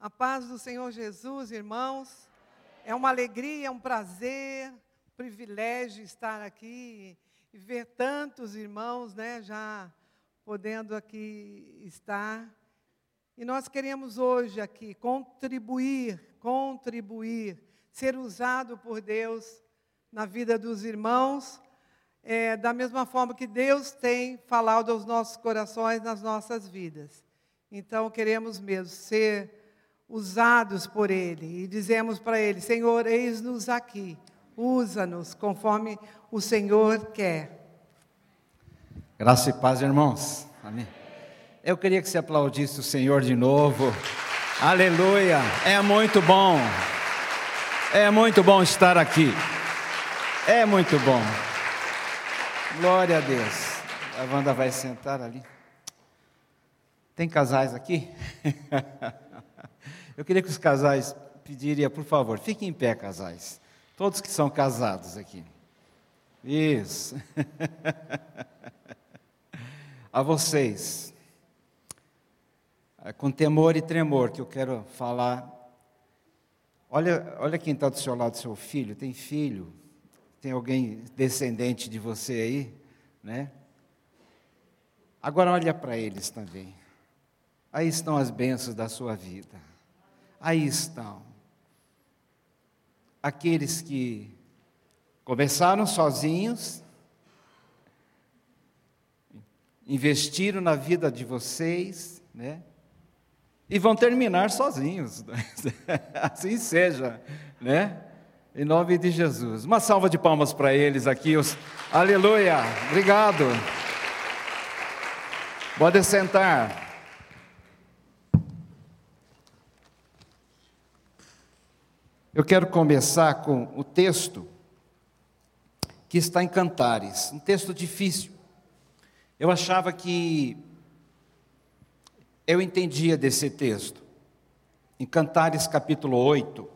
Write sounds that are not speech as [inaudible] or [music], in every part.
A paz do Senhor Jesus, irmãos. É uma alegria, é um prazer, um privilégio estar aqui e ver tantos irmãos, né, já podendo aqui estar. E nós queremos hoje aqui contribuir, contribuir, ser usado por Deus na vida dos irmãos, é, da mesma forma que Deus tem falado aos nossos corações, nas nossas vidas. Então, queremos mesmo ser usados por Ele. E dizemos para Ele: Senhor, eis-nos aqui, usa-nos conforme o Senhor quer. Graça e paz, irmãos. Amém. Eu queria que você aplaudisse o Senhor de novo. Aleluia. É muito bom. É muito bom estar aqui. É muito bom. Glória a Deus. A Wanda vai sentar ali. Tem casais aqui? [laughs] Eu queria que os casais pediriam, por favor, fiquem em pé, casais. Todos que são casados aqui. Isso. [laughs] A vocês, é com temor e tremor que eu quero falar. Olha, olha quem está do seu lado, seu filho. Tem filho? Tem alguém descendente de você aí, né? Agora olha para eles também. Aí estão as bênçãos da sua vida aí estão. Aqueles que começaram sozinhos, investiram na vida de vocês, né? E vão terminar sozinhos. [laughs] assim seja, né? Em nome de Jesus. Uma salva de palmas para eles aqui. Os... Aleluia. Obrigado. Pode sentar. Eu quero começar com o texto que está em Cantares, um texto difícil. Eu achava que eu entendia desse texto. Em Cantares capítulo 8,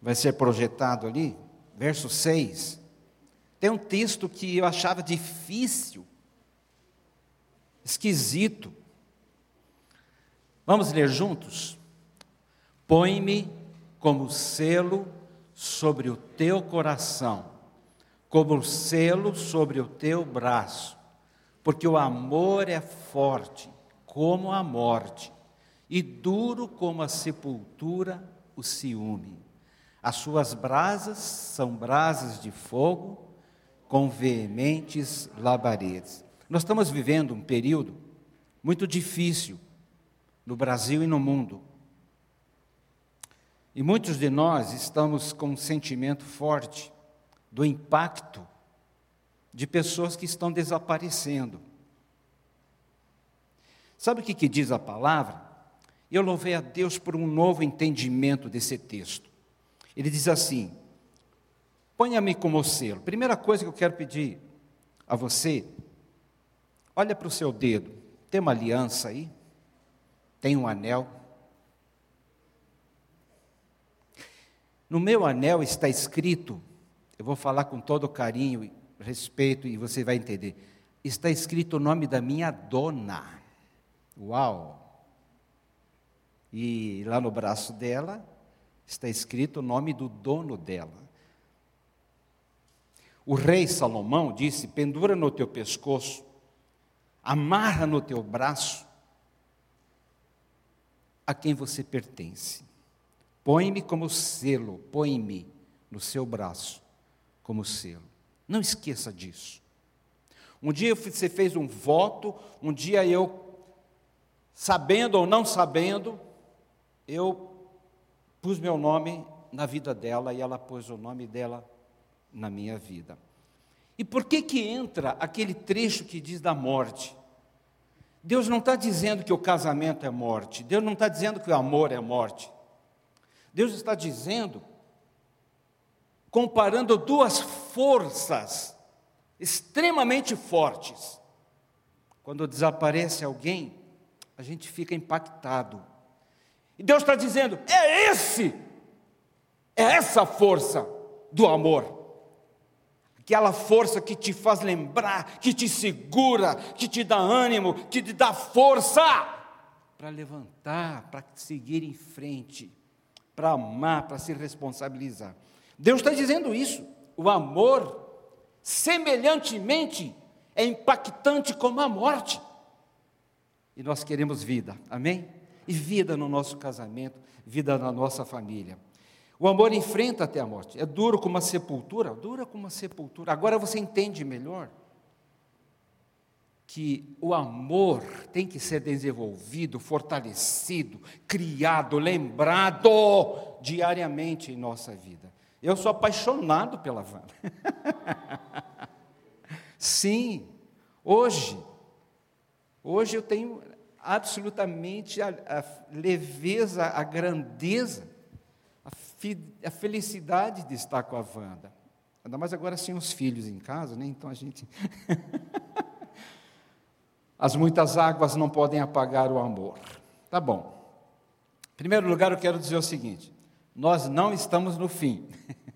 vai ser projetado ali, verso 6. Tem um texto que eu achava difícil, esquisito. Vamos ler juntos? Põe-me como selo sobre o teu coração, como selo sobre o teu braço, porque o amor é forte como a morte e duro como a sepultura o ciúme. As suas brasas são brasas de fogo com veementes labaredas. Nós estamos vivendo um período muito difícil no Brasil e no mundo. E muitos de nós estamos com um sentimento forte do impacto de pessoas que estão desaparecendo. Sabe o que, que diz a palavra? Eu louvei a Deus por um novo entendimento desse texto. Ele diz assim: ponha-me como selo. Primeira coisa que eu quero pedir a você, olha para o seu dedo. Tem uma aliança aí? Tem um anel? No meu anel está escrito, eu vou falar com todo carinho e respeito e você vai entender. Está escrito o nome da minha dona. Uau! E lá no braço dela está escrito o nome do dono dela. O rei Salomão disse: pendura no teu pescoço, amarra no teu braço a quem você pertence. Põe-me como selo, põe-me no seu braço como selo. Não esqueça disso. Um dia você fez um voto, um dia eu, sabendo ou não sabendo, eu pus meu nome na vida dela e ela pôs o nome dela na minha vida. E por que que entra aquele trecho que diz da morte? Deus não está dizendo que o casamento é morte, Deus não está dizendo que o amor é morte. Deus está dizendo, comparando duas forças extremamente fortes. Quando desaparece alguém, a gente fica impactado. E Deus está dizendo: é esse, é essa força do amor. Aquela força que te faz lembrar, que te segura, que te dá ânimo, que te dá força. para levantar, para seguir em frente, para amar, para se responsabilizar. Deus está dizendo isso. O amor, semelhantemente, é impactante como a morte. E nós queremos vida, amém? E vida no nosso casamento, vida na nossa família. O amor enfrenta até a morte. É duro como uma sepultura, dura como uma sepultura. Agora você entende melhor que o amor tem que ser desenvolvido, fortalecido, criado, lembrado diariamente em nossa vida. Eu sou apaixonado pela Wanda. [laughs] Sim, hoje, hoje eu tenho absolutamente a, a leveza, a grandeza, a, fi, a, felicidade de estar com a Wanda. Ainda mais agora sem os filhos em casa, né? Então a gente. [laughs] As muitas águas não podem apagar o amor. Tá bom. Em primeiro lugar, eu quero dizer o seguinte: nós não estamos no fim.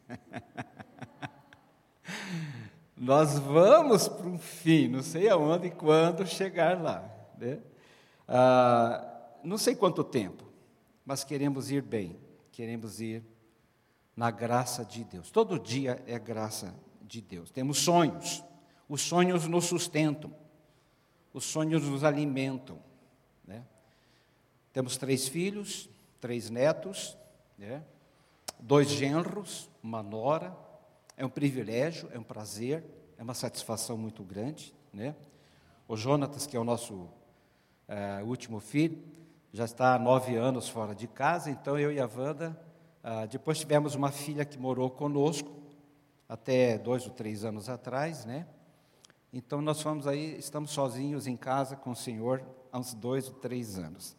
[laughs] nós vamos para um fim, não sei aonde e quando chegar lá. Né? Ah, não sei quanto tempo, mas queremos ir bem, queremos ir na graça de Deus. Todo dia é graça de Deus. Temos sonhos, os sonhos nos sustentam. Os sonhos nos alimentam. Né? Temos três filhos, três netos, né? dois genros, uma nora. É um privilégio, é um prazer, é uma satisfação muito grande. Né? O Jonatas, que é o nosso é, último filho, já está há nove anos fora de casa, então eu e a Wanda, ah, depois tivemos uma filha que morou conosco, até dois ou três anos atrás, né? Então nós fomos aí, estamos sozinhos em casa com o Senhor há uns dois ou três anos.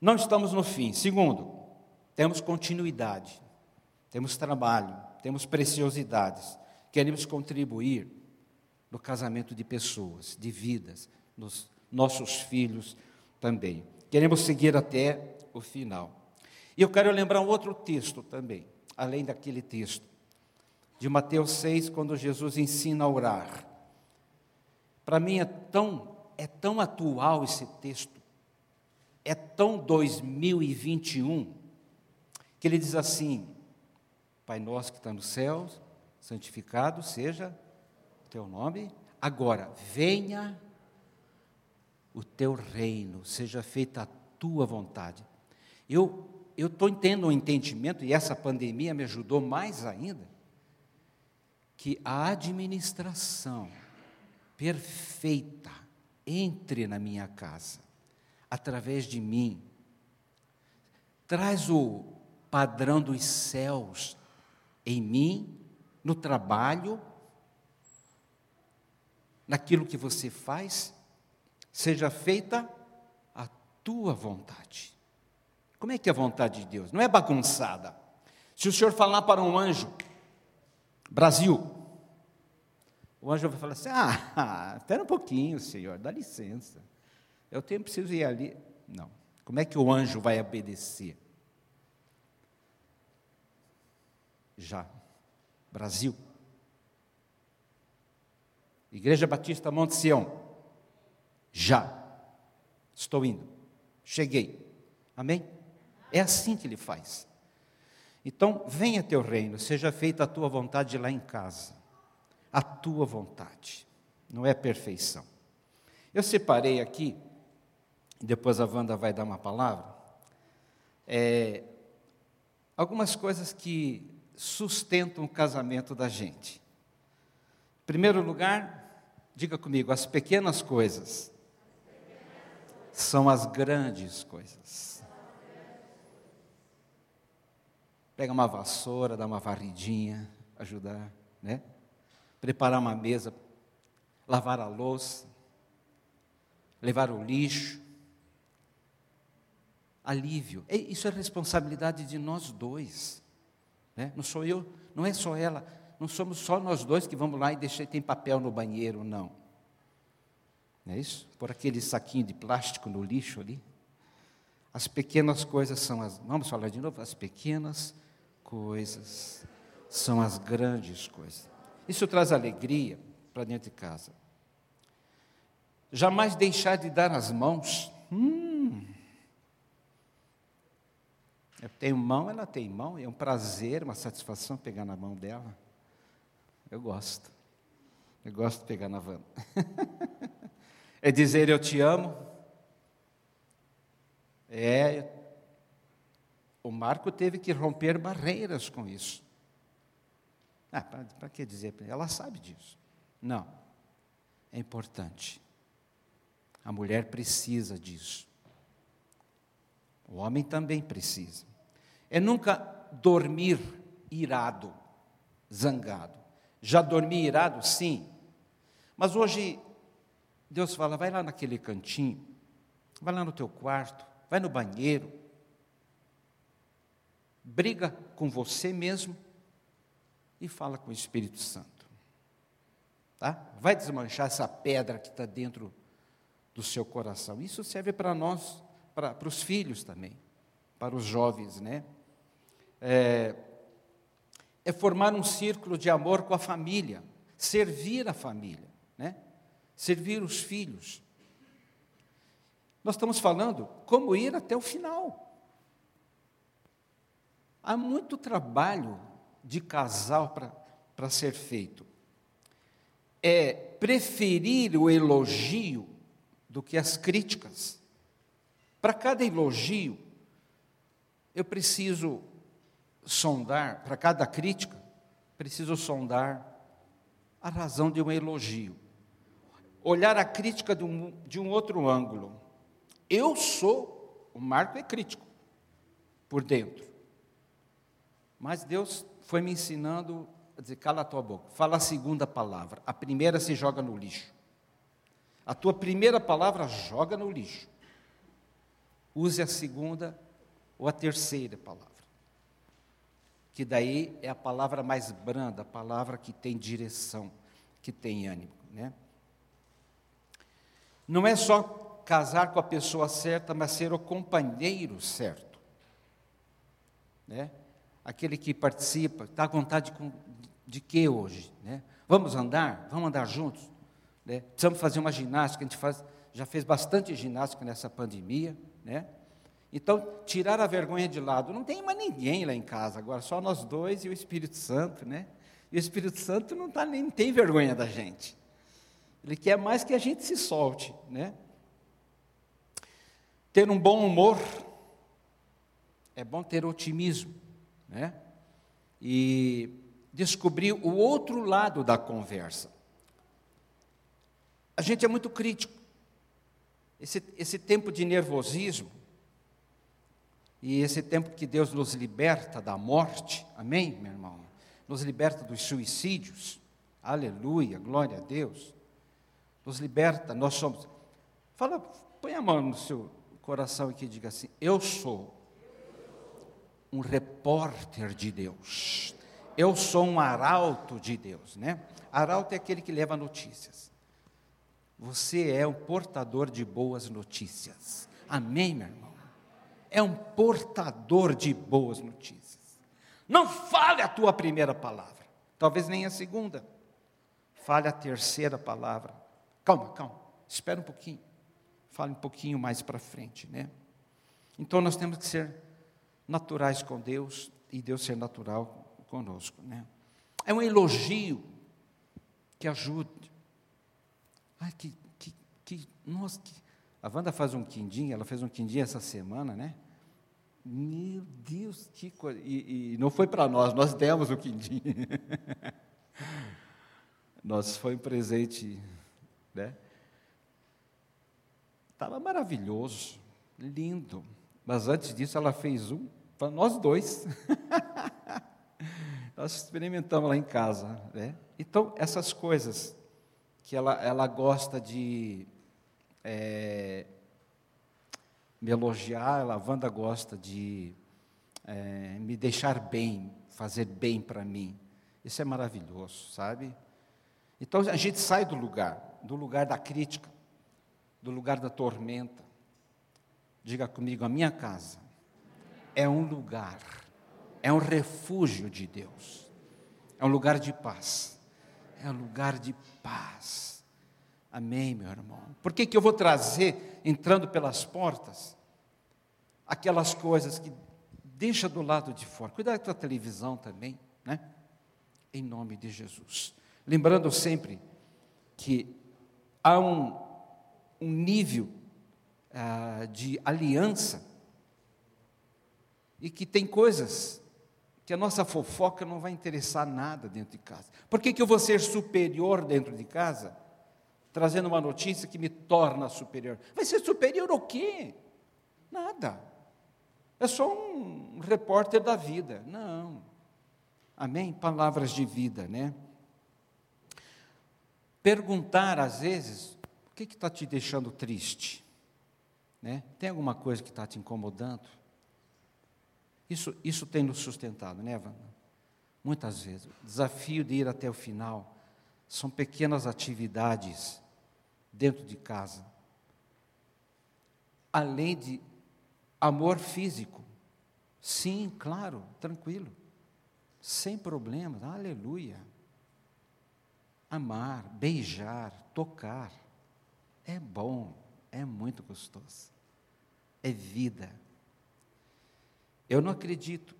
Não estamos no fim. Segundo, temos continuidade, temos trabalho, temos preciosidades. Queremos contribuir no casamento de pessoas, de vidas, nos nossos filhos também. Queremos seguir até o final. E eu quero lembrar um outro texto também, além daquele texto, de Mateus 6, quando Jesus ensina a orar. Para mim é tão, é tão atual esse texto, é tão 2021, que ele diz assim: Pai nosso que está nos céus, santificado seja o teu nome, agora venha o teu reino, seja feita a tua vontade. Eu eu estou tendo um entendimento, e essa pandemia me ajudou mais ainda, que a administração perfeita entre na minha casa, através de mim. Traz o padrão dos céus em mim, no trabalho, naquilo que você faz, seja feita a tua vontade. Como é que é a vontade de Deus? Não é bagunçada. Se o Senhor falar para um anjo, Brasil, o anjo vai falar assim: Ah, [laughs] espera um pouquinho, Senhor, dá licença. Eu tenho preciso ir ali. Não. Como é que o anjo vai obedecer? Já. Brasil. Igreja Batista Monte Sião. Já. Estou indo. Cheguei. Amém? É assim que ele faz. Então, venha teu reino, seja feita a tua vontade lá em casa a tua vontade, não é perfeição. Eu separei aqui, depois a Wanda vai dar uma palavra, é, algumas coisas que sustentam o casamento da gente. Em primeiro lugar, diga comigo, as pequenas coisas são as grandes coisas. Pega uma vassoura, dá uma varridinha, ajudar, né? Preparar uma mesa, lavar a louça, levar o lixo. Alívio. Isso é responsabilidade de nós dois. Né? Não sou eu, não é só ela, não somos só nós dois que vamos lá e deixar, tem papel no banheiro, não. Não é isso? Por aquele saquinho de plástico no lixo ali. As pequenas coisas são as. Vamos falar de novo? As pequenas coisas são as grandes coisas. Isso traz alegria para dentro de casa. Jamais deixar de dar as mãos. Hum, Eu tenho mão, ela tem mão, é um prazer, uma satisfação pegar na mão dela. Eu gosto. Eu gosto de pegar na van. [laughs] é dizer eu te amo. É. O Marco teve que romper barreiras com isso. Ah, para que dizer? Ela sabe disso. Não. É importante. A mulher precisa disso. O homem também precisa. É nunca dormir irado, zangado. Já dormi irado? Sim. Mas hoje, Deus fala: vai lá naquele cantinho, vai lá no teu quarto, vai no banheiro, briga com você mesmo e fala com o Espírito Santo. Tá? Vai desmanchar essa pedra que está dentro do seu coração. Isso serve para nós, para, para os filhos também, para os jovens, né? É, é formar um círculo de amor com a família, servir a família, né? Servir os filhos. Nós estamos falando como ir até o final. Há muito trabalho de casal para ser feito. É preferir o elogio do que as críticas. Para cada elogio, eu preciso sondar, para cada crítica, preciso sondar a razão de um elogio. Olhar a crítica de um, de um outro ângulo. Eu sou, o Marco é crítico, por dentro. Mas Deus foi me ensinando a dizer: cala a tua boca, fala a segunda palavra. A primeira se joga no lixo. A tua primeira palavra joga no lixo. Use a segunda ou a terceira palavra. Que daí é a palavra mais branda, a palavra que tem direção, que tem ânimo, né? Não é só casar com a pessoa certa, mas ser o companheiro certo. Né? Aquele que participa, está com vontade de, de quê hoje? Né? Vamos andar? Vamos andar juntos? Né? Precisamos fazer uma ginástica, a gente faz, já fez bastante ginástica nessa pandemia, né? Então, tirar a vergonha de lado. Não tem mais ninguém lá em casa agora, só nós dois e o Espírito Santo, né? E o Espírito Santo não, tá, nem tem vergonha da gente. Ele quer mais que a gente se solte, né? Ter um bom humor. É bom ter otimismo né? e descobrir o outro lado da conversa. A gente é muito crítico. Esse, esse tempo de nervosismo, e esse tempo que Deus nos liberta da morte, amém, meu irmão? Nos liberta dos suicídios, aleluia, glória a Deus. Nos liberta, nós somos. Fala, põe a mão no seu coração aqui e diga assim: Eu sou um repórter de Deus. Eu sou um arauto de Deus, né? Arauto é aquele que leva notícias. Você é um portador de boas notícias. Amém, meu irmão? É um portador de boas notícias. Não fale a tua primeira palavra, talvez nem a segunda. Fale a terceira palavra. Calma, calma, espera um pouquinho. Fale um pouquinho mais para frente, né? Então nós temos que ser naturais com Deus e Deus ser natural conosco. Né? É um elogio que ajude. Ai, que, que, que, nossa, que... A Wanda faz um quindim, ela fez um quindim essa semana, né? Meu Deus, que coisa. E, e não foi para nós, nós demos o quindim. [laughs] nós foi um presente, né? Estava maravilhoso, lindo. Mas antes disso, ela fez um para nós dois. [laughs] nós experimentamos lá em casa. Né? Então, essas coisas que ela, ela gosta de é, me elogiar, a Wanda gosta de é, me deixar bem, fazer bem para mim. Isso é maravilhoso, sabe? Então a gente sai do lugar, do lugar da crítica, do lugar da tormenta, Diga comigo, a minha casa é um lugar, é um refúgio de Deus, é um lugar de paz, é um lugar de paz. Amém, meu irmão? Por que, que eu vou trazer, entrando pelas portas, aquelas coisas que Deixa do lado de fora. Cuidado com a televisão também, né? Em nome de Jesus. Lembrando sempre que há um, um nível ah, de aliança e que tem coisas que a nossa fofoca não vai interessar nada dentro de casa. Por que, que eu vou ser superior dentro de casa? Trazendo uma notícia que me torna superior. Vai ser superior o quê? Nada. É só um repórter da vida. Não. Amém? Palavras de vida, né? Perguntar, às vezes, o que está te deixando triste? Né? Tem alguma coisa que está te incomodando? Isso, isso tem nos sustentado, né, Wanda? Muitas vezes. O desafio de ir até o final são pequenas atividades dentro de casa. Além de amor físico. Sim, claro, tranquilo. Sem problemas, aleluia. Amar, beijar, tocar. É bom, é muito gostoso. É vida. Eu não acredito,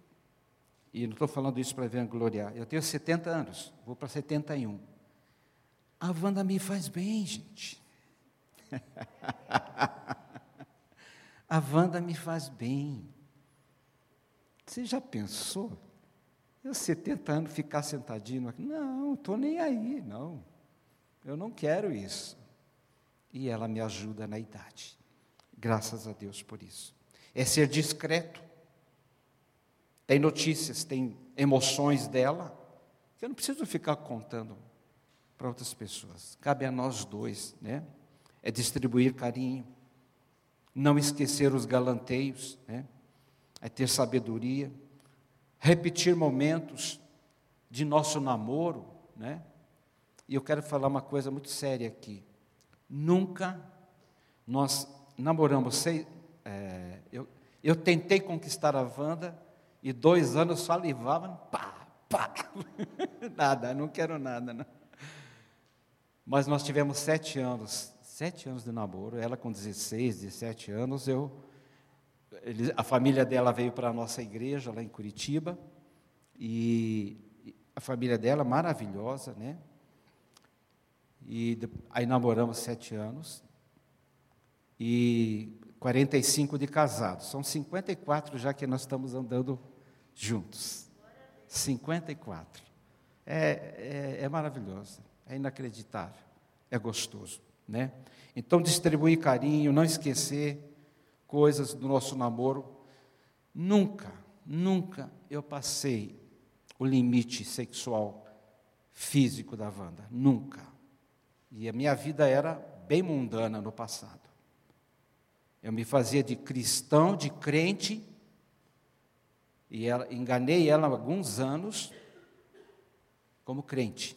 e não estou falando isso para vangloriar, eu tenho 70 anos, vou para 71. A Wanda me faz bem, gente. [laughs] A Wanda me faz bem. Você já pensou? Eu, 70 anos, ficar sentadinho aqui? Não, estou nem aí, não. Eu não quero isso. E ela me ajuda na idade. Graças a Deus por isso. É ser discreto tem notícias, tem emoções dela, que eu não preciso ficar contando para outras pessoas. Cabe a nós dois, né? É distribuir carinho, não esquecer os galanteios, né? É ter sabedoria, repetir momentos de nosso namoro, né? E eu quero falar uma coisa muito séria aqui. Nunca nós namoramos. É, eu, eu tentei conquistar a Wanda e dois anos salivavam, pá, pá. [laughs] nada, não quero nada. Não. Mas nós tivemos sete anos, sete anos de namoro, ela com 16, 17 anos, eu, ele, a família dela veio para a nossa igreja lá em Curitiba, e a família dela maravilhosa, né? E aí namoramos sete anos, e 45 de casados, são 54 já que nós estamos andando juntos. 54. É, é, é maravilhoso, é inacreditável, é gostoso, né? Então, distribuir carinho, não esquecer coisas do nosso namoro. Nunca, nunca eu passei o limite sexual físico da Wanda, nunca. E a minha vida era bem mundana no passado. Eu me fazia de cristão, de crente, e ela, enganei ela alguns anos como crente.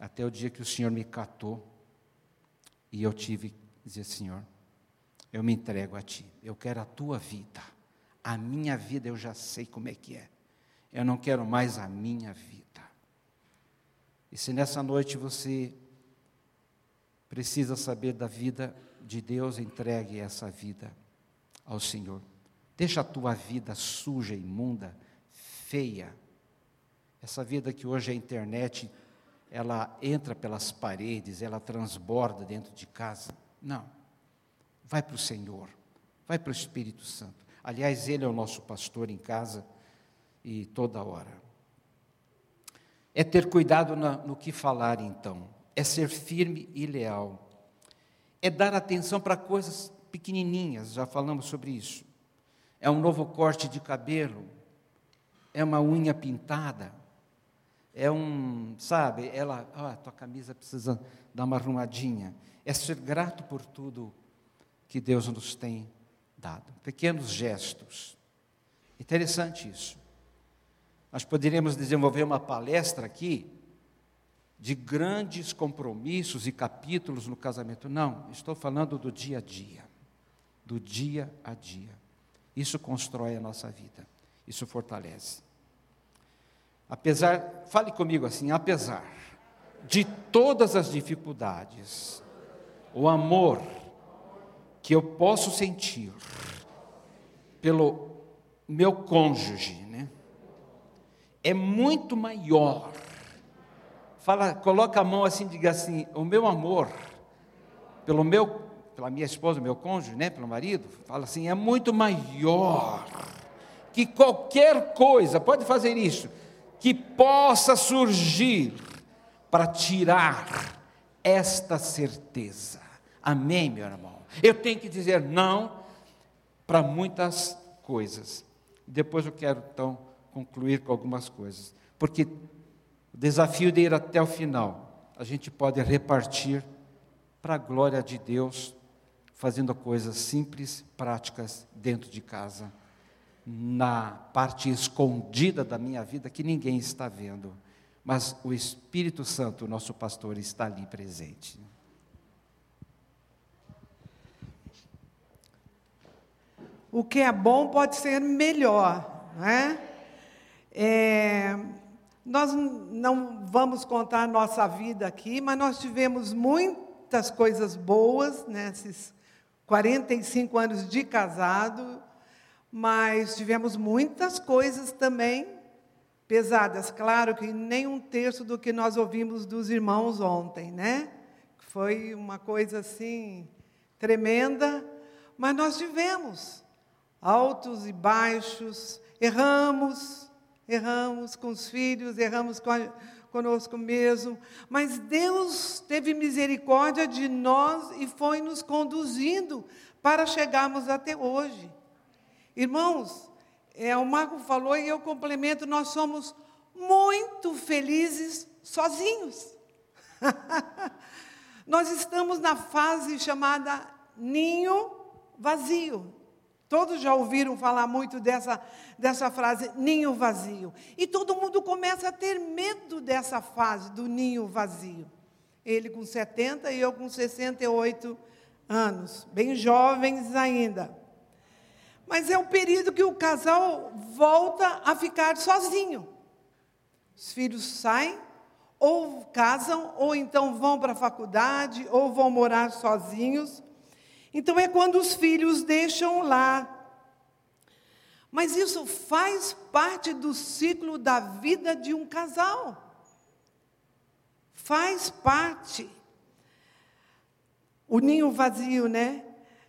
Até o dia que o Senhor me catou e eu tive que dizer, Senhor, eu me entrego a Ti. Eu quero a Tua vida. A minha vida eu já sei como é que é. Eu não quero mais a minha vida. E se nessa noite você precisa saber da vida de Deus, entregue essa vida ao Senhor. Deixa a tua vida suja, imunda, feia. Essa vida que hoje a internet, ela entra pelas paredes, ela transborda dentro de casa. Não. Vai para o Senhor. Vai para o Espírito Santo. Aliás, Ele é o nosso pastor em casa e toda hora. É ter cuidado no que falar, então. É ser firme e leal. É dar atenção para coisas pequenininhas, já falamos sobre isso é um novo corte de cabelo, é uma unha pintada, é um, sabe, ela, tua camisa precisa dar uma arrumadinha. É ser grato por tudo que Deus nos tem dado. Pequenos gestos. Interessante isso. Nós poderíamos desenvolver uma palestra aqui de grandes compromissos e capítulos no casamento. Não, estou falando do dia a dia. Do dia a dia. Isso constrói a nossa vida, isso fortalece. Apesar, fale comigo assim, apesar de todas as dificuldades, o amor que eu posso sentir pelo meu cônjuge, né? É muito maior. Fala, coloca a mão assim, diga assim: o meu amor pelo meu, pela minha esposa, meu cônjuge, né, pelo marido, fala assim, é muito maior que qualquer coisa, pode fazer isso, que possa surgir para tirar esta certeza. Amém, meu irmão? Eu tenho que dizer não para muitas coisas. Depois eu quero então concluir com algumas coisas, porque o desafio de ir até o final, a gente pode repartir para a glória de Deus, fazendo coisas simples, práticas dentro de casa na parte escondida da minha vida que ninguém está vendo, mas o Espírito Santo, nosso pastor, está ali presente. O que é bom pode ser melhor, né? É, nós não vamos contar nossa vida aqui, mas nós tivemos muitas coisas boas nesses 45 anos de casado mas tivemos muitas coisas também pesadas. Claro que nem um terço do que nós ouvimos dos irmãos ontem, né? Foi uma coisa assim tremenda, mas nós tivemos altos e baixos, erramos, erramos com os filhos, erramos com a, conosco mesmo, mas Deus teve misericórdia de nós e foi nos conduzindo para chegarmos até hoje. Irmãos, é, o Marco falou e eu complemento: nós somos muito felizes sozinhos. [laughs] nós estamos na fase chamada ninho vazio. Todos já ouviram falar muito dessa, dessa frase, ninho vazio. E todo mundo começa a ter medo dessa fase do ninho vazio. Ele com 70 e eu com 68 anos, bem jovens ainda. Mas é o período que o casal volta a ficar sozinho. Os filhos saem, ou casam, ou então vão para a faculdade, ou vão morar sozinhos. Então é quando os filhos deixam lá. Mas isso faz parte do ciclo da vida de um casal. Faz parte. O ninho vazio, né?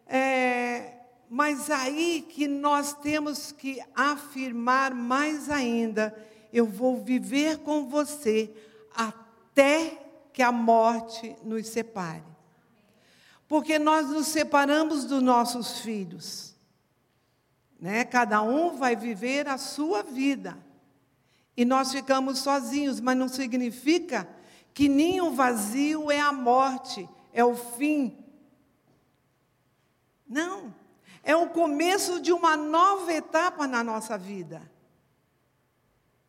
É, mas aí que nós temos que afirmar mais ainda: eu vou viver com você até que a morte nos separe. Porque nós nos separamos dos nossos filhos. Né? Cada um vai viver a sua vida. E nós ficamos sozinhos, mas não significa que ninho vazio é a morte, é o fim. Não é o começo de uma nova etapa na nossa vida.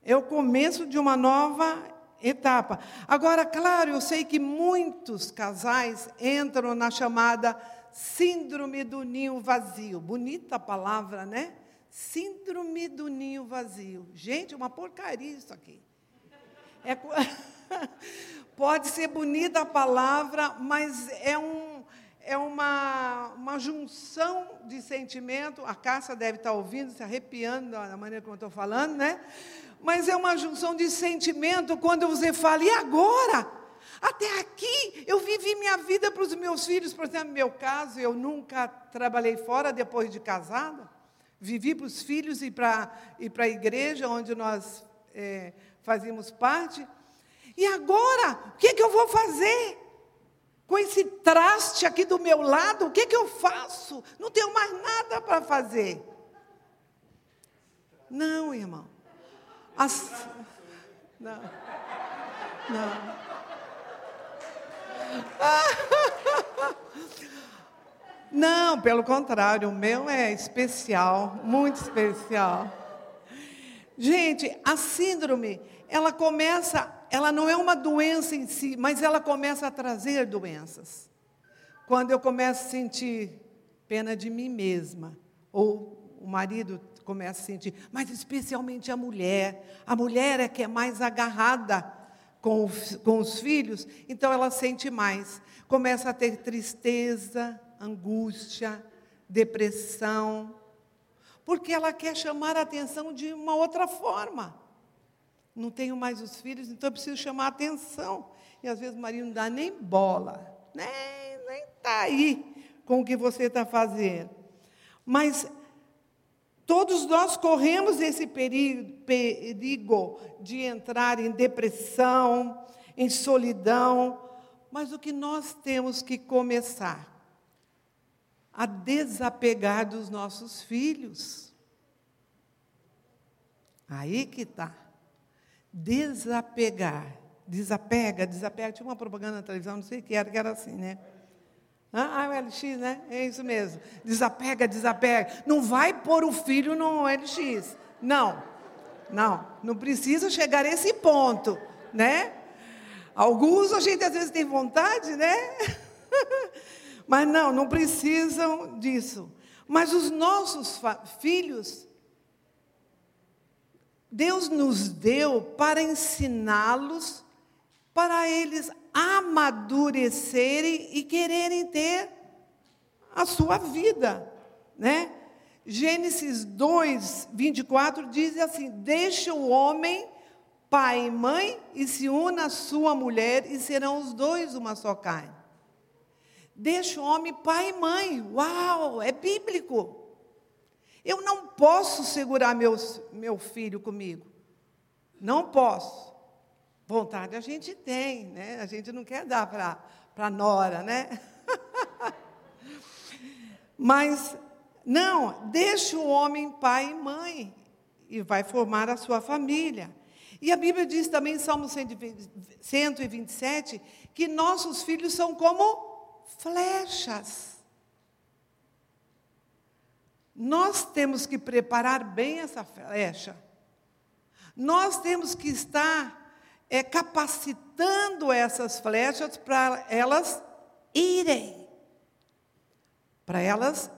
É o começo de uma nova etapa. Agora, claro, eu sei que muitos casais entram na chamada síndrome do ninho vazio. Bonita palavra, né? Síndrome do ninho vazio. Gente, uma porcaria isso aqui. É, [laughs] pode ser bonita a palavra, mas é um é uma, uma junção de sentimento. A Cássia deve estar ouvindo, se arrepiando da maneira como eu estou falando, né? Mas é uma junção de sentimento quando você fala, e agora? Até aqui eu vivi minha vida para os meus filhos, por exemplo, no meu caso, eu nunca trabalhei fora depois de casada. Vivi para os filhos e para, e para a igreja onde nós é, fazíamos parte. E agora, o que, que eu vou fazer? Esse traste aqui do meu lado, o que, que eu faço? Não tenho mais nada para fazer. Não, irmão. As... [laughs] Não. Não. [laughs] Não, pelo contrário, o meu é especial, muito especial. Gente, a síndrome, ela começa ela não é uma doença em si, mas ela começa a trazer doenças. Quando eu começo a sentir pena de mim mesma, ou o marido começa a sentir, mas especialmente a mulher. A mulher é que é mais agarrada com, os, com os filhos, então ela sente mais. Começa a ter tristeza, angústia, depressão. porque ela quer chamar a atenção de uma outra forma. Não tenho mais os filhos, então eu preciso chamar a atenção. E às vezes o marido não dá nem bola, nem nem está aí com o que você está fazendo. Mas todos nós corremos esse perigo, perigo de entrar em depressão, em solidão, mas o que nós temos que começar? A desapegar dos nossos filhos. Aí que está. Desapegar. Desapega, desapega. Tinha uma propaganda na televisão, não sei o que era, que era assim, né? Ah, o LX, né? É isso mesmo. Desapega, desapega. Não vai pôr o filho no LX. Não. Não. Não precisa chegar a esse ponto, né? Alguns a gente às vezes tem vontade, né? [laughs] Mas não, não precisam disso. Mas os nossos filhos, Deus nos deu para ensiná-los, para eles amadurecerem e quererem ter a sua vida, né? Gênesis 2, 24 diz assim: Deixa o homem pai e mãe, e se una a sua mulher, e serão os dois uma só carne. Deixa o homem pai e mãe. Uau, é bíblico. Eu não posso segurar meus, meu filho comigo. Não posso. Vontade a gente tem, né? A gente não quer dar para a nora, né? [laughs] Mas, não, deixa o homem pai e mãe e vai formar a sua família. E a Bíblia diz também em Salmo 127 que nossos filhos são como flechas. Nós temos que preparar bem essa flecha. Nós temos que estar é, capacitando essas flechas para elas irem. Para elas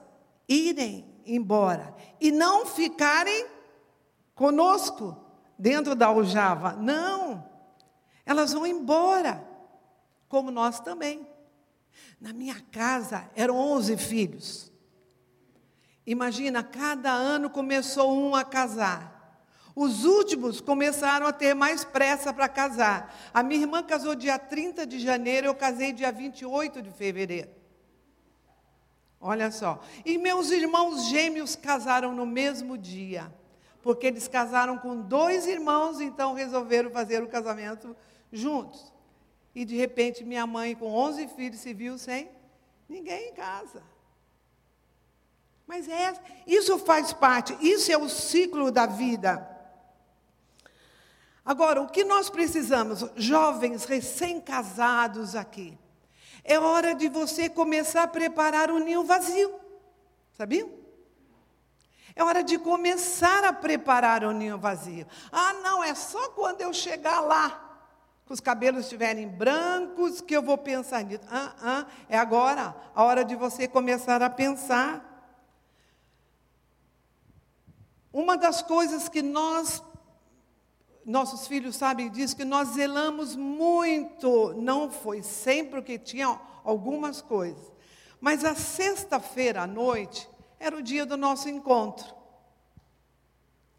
irem embora. E não ficarem conosco dentro da aljava. Não. Elas vão embora, como nós também. Na minha casa eram 11 filhos. Imagina, cada ano começou um a casar. Os últimos começaram a ter mais pressa para casar. A minha irmã casou dia 30 de janeiro, eu casei dia 28 de fevereiro. Olha só. E meus irmãos gêmeos casaram no mesmo dia porque eles casaram com dois irmãos, então resolveram fazer o casamento juntos. E de repente minha mãe, com 11 filhos, se viu sem ninguém em casa. Mas é, isso faz parte, isso é o ciclo da vida. Agora, o que nós precisamos, jovens recém-casados aqui, é hora de você começar a preparar o ninho vazio. Sabiam? É hora de começar a preparar o ninho vazio. Ah, não, é só quando eu chegar lá, que os cabelos estiverem brancos, que eu vou pensar nisso. Ah, ah, é agora, a hora de você começar a pensar. Uma das coisas que nós, nossos filhos sabem disso, que nós zelamos muito, não foi sempre, porque tinha algumas coisas, mas a sexta-feira à noite, era o dia do nosso encontro.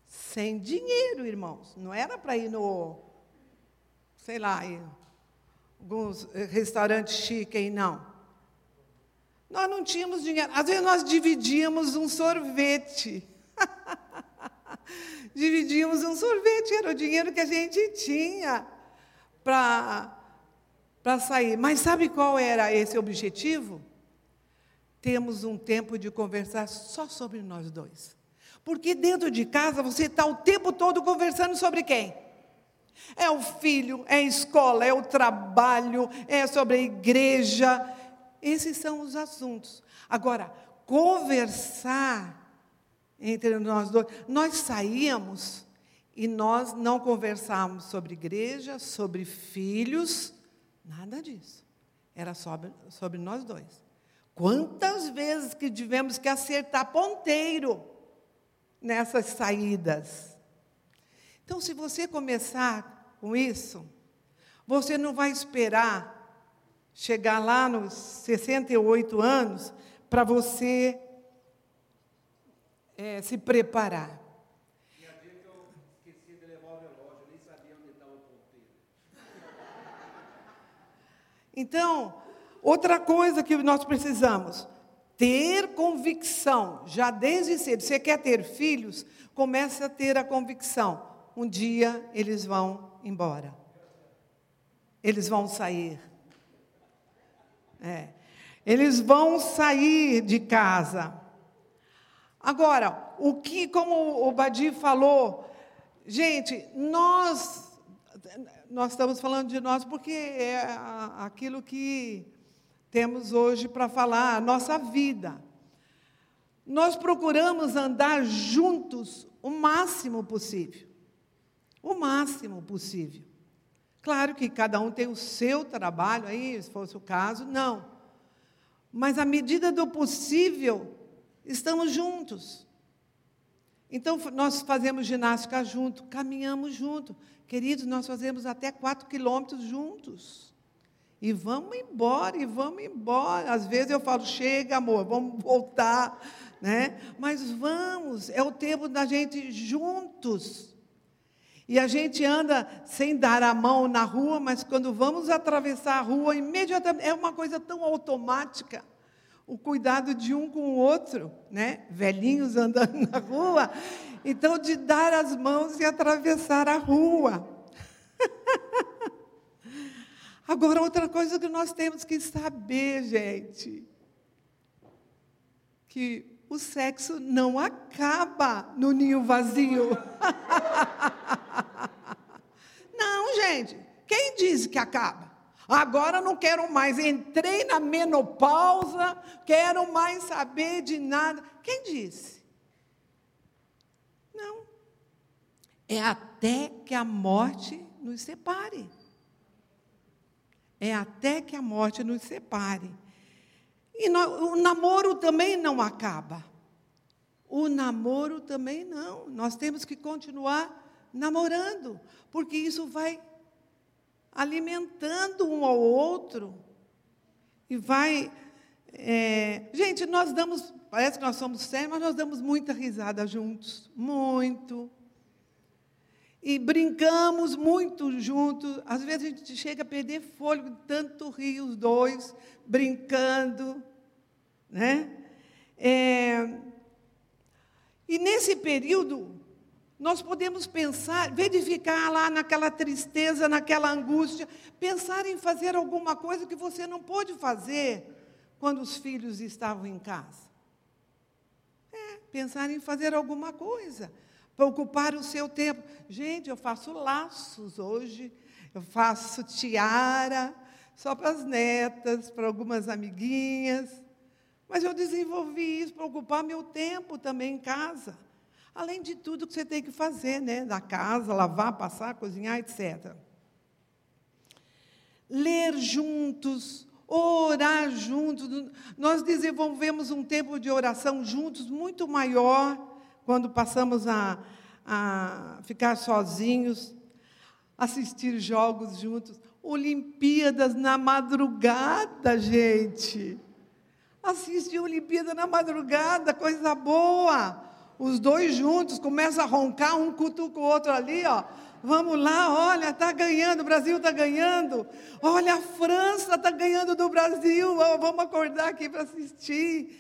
Sem dinheiro, irmãos. Não era para ir no, sei lá, em alguns restaurantes chiques aí, não. Nós não tínhamos dinheiro. Às vezes nós dividíamos um sorvete. Dividíamos um sorvete, era o dinheiro que a gente tinha para sair. Mas sabe qual era esse objetivo? temos um tempo de conversar só sobre nós dois. Porque dentro de casa você está o tempo todo conversando sobre quem? É o filho, é a escola, é o trabalho, é sobre a igreja. Esses são os assuntos. Agora, conversar entre nós dois. Nós saíamos e nós não conversávamos sobre igreja, sobre filhos, nada disso. Era sobre, sobre nós dois. Quantas vezes que tivemos que acertar ponteiro nessas saídas? Então, se você começar com isso, você não vai esperar chegar lá nos 68 anos para você é, se preparar. Então, outra coisa que nós precisamos, ter convicção, já desde cedo. Você quer ter filhos? Comece a ter a convicção. Um dia eles vão embora. Eles vão sair. É. Eles vão sair de casa. Agora, o que, como o Badi falou, gente, nós nós estamos falando de nós porque é aquilo que temos hoje para falar, a nossa vida. Nós procuramos andar juntos o máximo possível. O máximo possível. Claro que cada um tem o seu trabalho aí, se fosse o caso, não. Mas à medida do possível, estamos juntos. Então, nós fazemos ginástica junto, caminhamos junto. Queridos, nós fazemos até quatro quilômetros juntos. E vamos embora, e vamos embora. Às vezes eu falo, chega, amor, vamos voltar. Né? Mas vamos, é o tempo da gente juntos. E a gente anda sem dar a mão na rua, mas quando vamos atravessar a rua, imediatamente, é uma coisa tão automática o cuidado de um com o outro, né? Velhinhos andando na rua. Então, de dar as mãos e atravessar a rua. [laughs] Agora, outra coisa que nós temos que saber, gente, que o sexo não acaba no ninho vazio. [laughs] não, gente, quem diz que acaba? Agora não quero mais, entrei na menopausa, quero mais saber de nada. Quem disse? Não. É até que a morte nos separe. É até que a morte nos separe. E no, o namoro também não acaba. O namoro também não. Nós temos que continuar namorando, porque isso vai alimentando um ao outro e vai. É... Gente, nós damos, parece que nós somos sérios, mas nós damos muita risada juntos, muito. E brincamos muito juntos. Às vezes a gente chega a perder fôlego, tanto rir os dois, brincando. Né? É... E nesse período, nós podemos pensar, verificar lá naquela tristeza, naquela angústia, pensar em fazer alguma coisa que você não pôde fazer quando os filhos estavam em casa. É, pensar em fazer alguma coisa, para ocupar o seu tempo. Gente, eu faço laços hoje, eu faço tiara, só para as netas, para algumas amiguinhas. Mas eu desenvolvi isso para ocupar meu tempo também em casa. Além de tudo que você tem que fazer, né? Na casa, lavar, passar, cozinhar, etc. Ler juntos, orar juntos. Nós desenvolvemos um tempo de oração juntos muito maior quando passamos a, a ficar sozinhos, assistir jogos juntos. Olimpíadas na madrugada, gente. Assistir Olimpíada na madrugada, coisa boa os dois juntos, começam a roncar, um cutuca o outro ali, ó. Vamos lá, olha, está ganhando, o Brasil está ganhando. Olha, a França está ganhando do Brasil. vamos acordar aqui para assistir.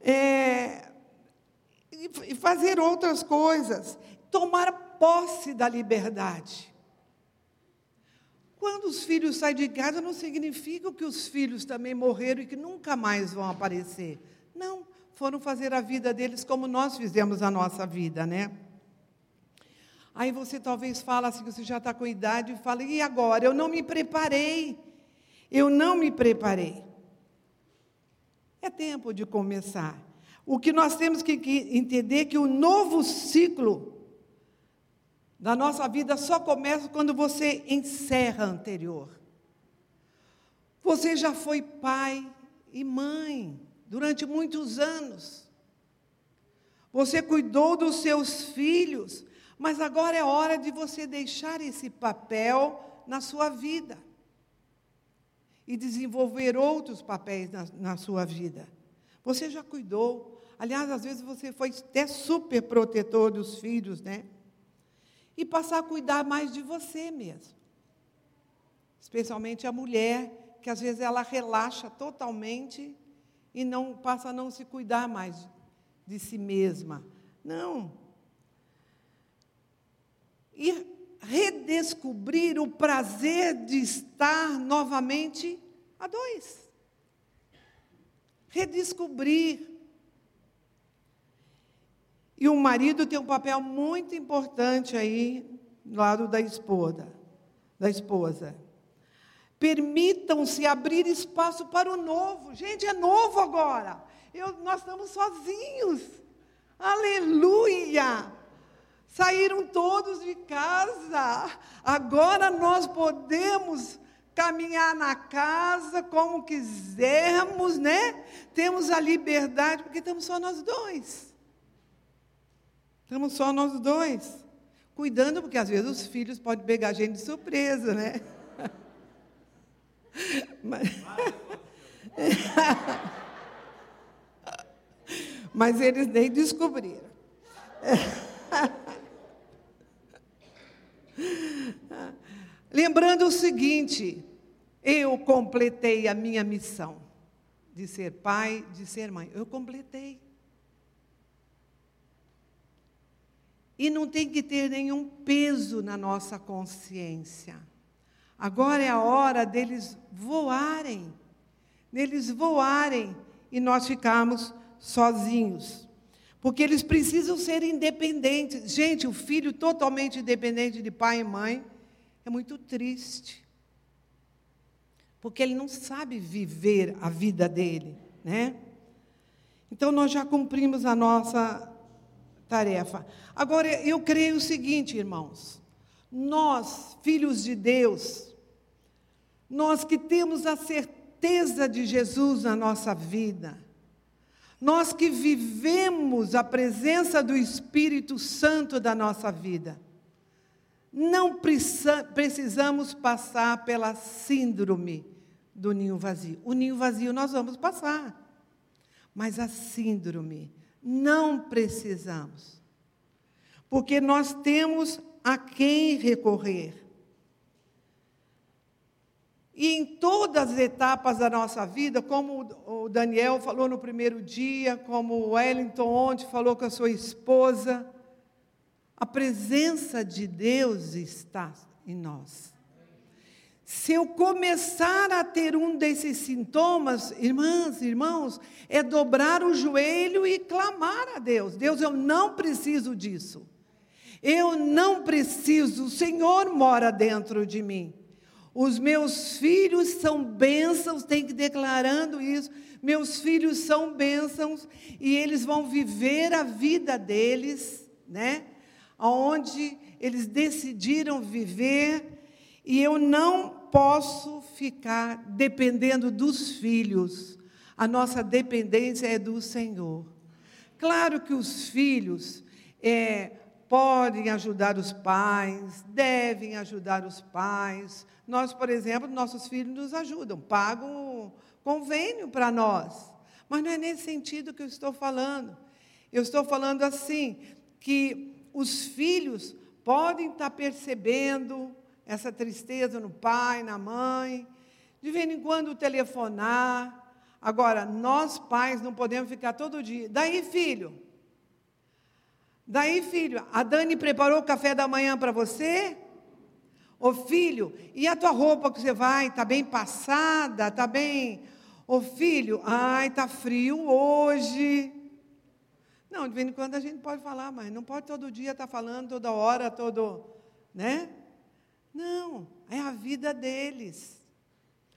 É, e fazer outras coisas. Tomar posse da liberdade. Quando os filhos saem de casa, não significa que os filhos também morreram e que nunca mais vão aparecer. Não, foram fazer a vida deles como nós fizemos a nossa vida, né? Aí você talvez fala assim, você já está com idade, e fala, e agora? Eu não me preparei. Eu não me preparei. É tempo de começar. O que nós temos que entender é que o novo ciclo da nossa vida só começa quando você encerra a anterior. Você já foi pai e mãe durante muitos anos. Você cuidou dos seus filhos, mas agora é hora de você deixar esse papel na sua vida. e desenvolver outros papéis na, na sua vida. Você já cuidou. Aliás, às vezes você foi até super protetor dos filhos, né? E passar a cuidar mais de você mesmo. Especialmente a mulher, que às vezes ela relaxa totalmente e não passa a não se cuidar mais de si mesma. Não. E redescobrir o prazer de estar novamente a dois redescobrir. E o marido tem um papel muito importante aí, do lado da esposa. Da esposa. Permitam-se abrir espaço para o novo. Gente, é novo agora. Eu, nós estamos sozinhos. Aleluia! Saíram todos de casa. Agora nós podemos caminhar na casa como quisermos, né? Temos a liberdade, porque estamos só nós dois. Estamos só nós dois. Cuidando, porque às vezes os filhos podem pegar a gente de surpresa, né? [laughs] Mas, [laughs] Mas eles nem descobriram. [laughs] Lembrando o seguinte: eu completei a minha missão de ser pai, de ser mãe. Eu completei. E não tem que ter nenhum peso na nossa consciência. Agora é a hora deles voarem, deles voarem e nós ficarmos sozinhos. Porque eles precisam ser independentes. Gente, o filho totalmente independente de pai e mãe é muito triste porque ele não sabe viver a vida dele, né? Então nós já cumprimos a nossa tarefa. Agora eu creio o seguinte, irmãos, nós, filhos de Deus, nós que temos a certeza de Jesus na nossa vida, nós que vivemos a presença do Espírito Santo da nossa vida, não precisamos passar pela síndrome do ninho vazio. O ninho vazio nós vamos passar, mas a síndrome não precisamos, porque nós temos a quem recorrer. E em todas as etapas da nossa vida, como o Daniel falou no primeiro dia, como o Wellington ontem falou com a sua esposa, a presença de Deus está em nós. Se eu começar a ter um desses sintomas, irmãs, irmãos, é dobrar o joelho e clamar a Deus. Deus, eu não preciso disso. Eu não preciso, o Senhor mora dentro de mim. Os meus filhos são bênçãos, tem que declarando isso. Meus filhos são bênçãos e eles vão viver a vida deles, né? onde eles decidiram viver, e eu não posso ficar dependendo dos filhos. A nossa dependência é do Senhor. Claro que os filhos é, podem ajudar os pais, devem ajudar os pais. Nós, por exemplo, nossos filhos nos ajudam, pagam convênio para nós. Mas não é nesse sentido que eu estou falando. Eu estou falando assim, que os filhos podem estar percebendo essa tristeza no pai, na mãe, de vez em quando telefonar. Agora, nós pais não podemos ficar todo dia. Daí, filho. Daí, filho, a Dani preparou o café da manhã para você? Ô filho, e a tua roupa que você vai? Está bem passada? Está bem? Ô filho, ai, está frio hoje. Não, de vez em quando a gente pode falar, mas não pode todo dia estar falando, toda hora, todo. Né? Não, é a vida deles.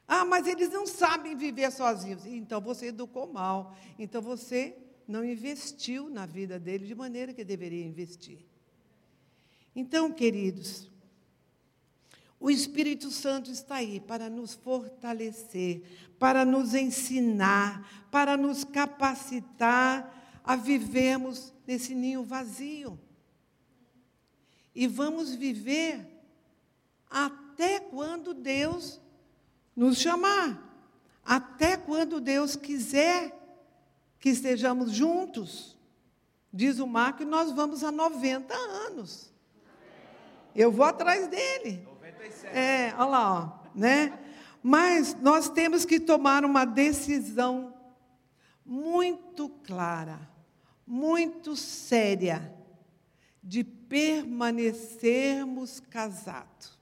Ah, mas eles não sabem viver sozinhos. Então você educou mal. Então você não investiu na vida deles de maneira que deveria investir. Então, queridos, o Espírito Santo está aí para nos fortalecer, para nos ensinar, para nos capacitar a vivermos nesse ninho vazio. E vamos viver até quando Deus nos chamar. Até quando Deus quiser que estejamos juntos. Diz o Marco nós vamos a 90 anos. Eu vou atrás dele. 97. É, olha lá, ó, né? Mas nós temos que tomar uma decisão muito clara, muito séria, de permanecermos casados.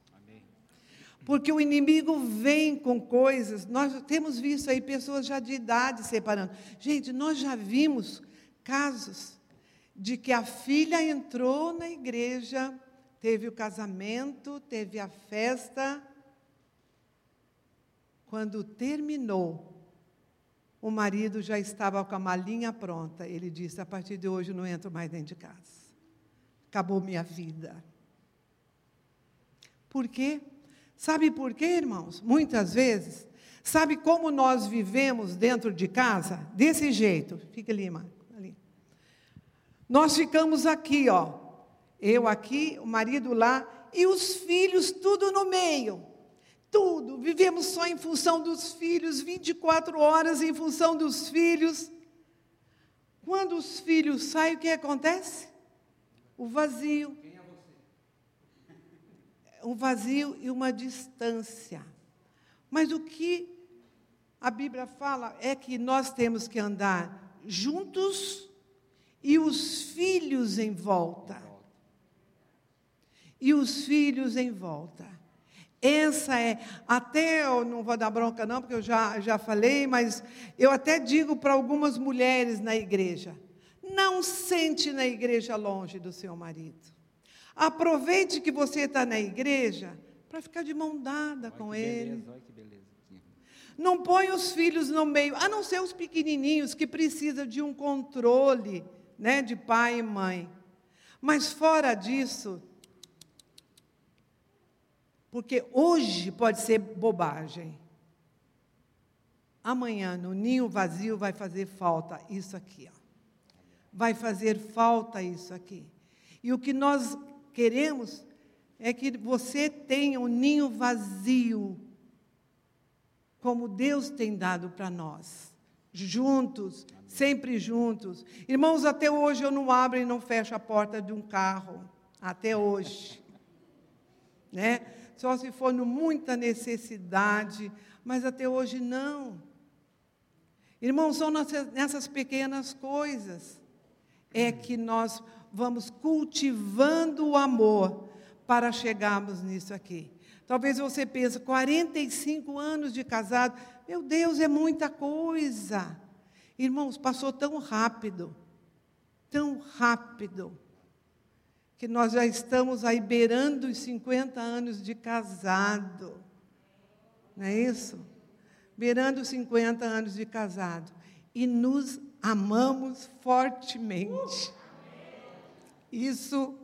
Porque o inimigo vem com coisas, nós temos visto aí pessoas já de idade separando. Gente, nós já vimos casos de que a filha entrou na igreja, teve o casamento, teve a festa. Quando terminou, o marido já estava com a malinha pronta. Ele disse: A partir de hoje não entro mais dentro de casa. Acabou minha vida. Por quê? Sabe por quê, irmãos? Muitas vezes, sabe como nós vivemos dentro de casa? Desse jeito. Fica ali, mano. Ali. Nós ficamos aqui, ó. Eu aqui, o marido lá e os filhos tudo no meio. Tudo. Vivemos só em função dos filhos, 24 horas em função dos filhos. Quando os filhos saem, o que acontece? O vazio um vazio e uma distância. Mas o que a Bíblia fala é que nós temos que andar juntos e os filhos em volta. E os filhos em volta. Essa é, até eu não vou dar bronca não, porque eu já, já falei, mas eu até digo para algumas mulheres na igreja: não sente na igreja longe do seu marido. Aproveite que você está na igreja para ficar de mão dada olha com ele. Beleza, olha que beleza. Não põe os filhos no meio, a não ser os pequenininhos que precisam de um controle, né, de pai e mãe. Mas fora disso, porque hoje pode ser bobagem. Amanhã, no ninho vazio, vai fazer falta isso aqui. Ó. Vai fazer falta isso aqui. E o que nós queremos é que você tenha um ninho vazio, como Deus tem dado para nós. Juntos, sempre juntos. Irmãos, até hoje eu não abro e não fecho a porta de um carro. Até hoje. [laughs] Né? Só se for no muita necessidade, mas até hoje não. Irmãos, são nessas pequenas coisas é que nós vamos cultivando o amor para chegarmos nisso aqui. Talvez você pense, 45 anos de casado, meu Deus, é muita coisa. Irmãos, passou tão rápido, tão rápido, que nós já estamos aí beirando os 50 anos de casado. Não é isso? Beirando os 50 anos de casado. E nos amamos fortemente. Isso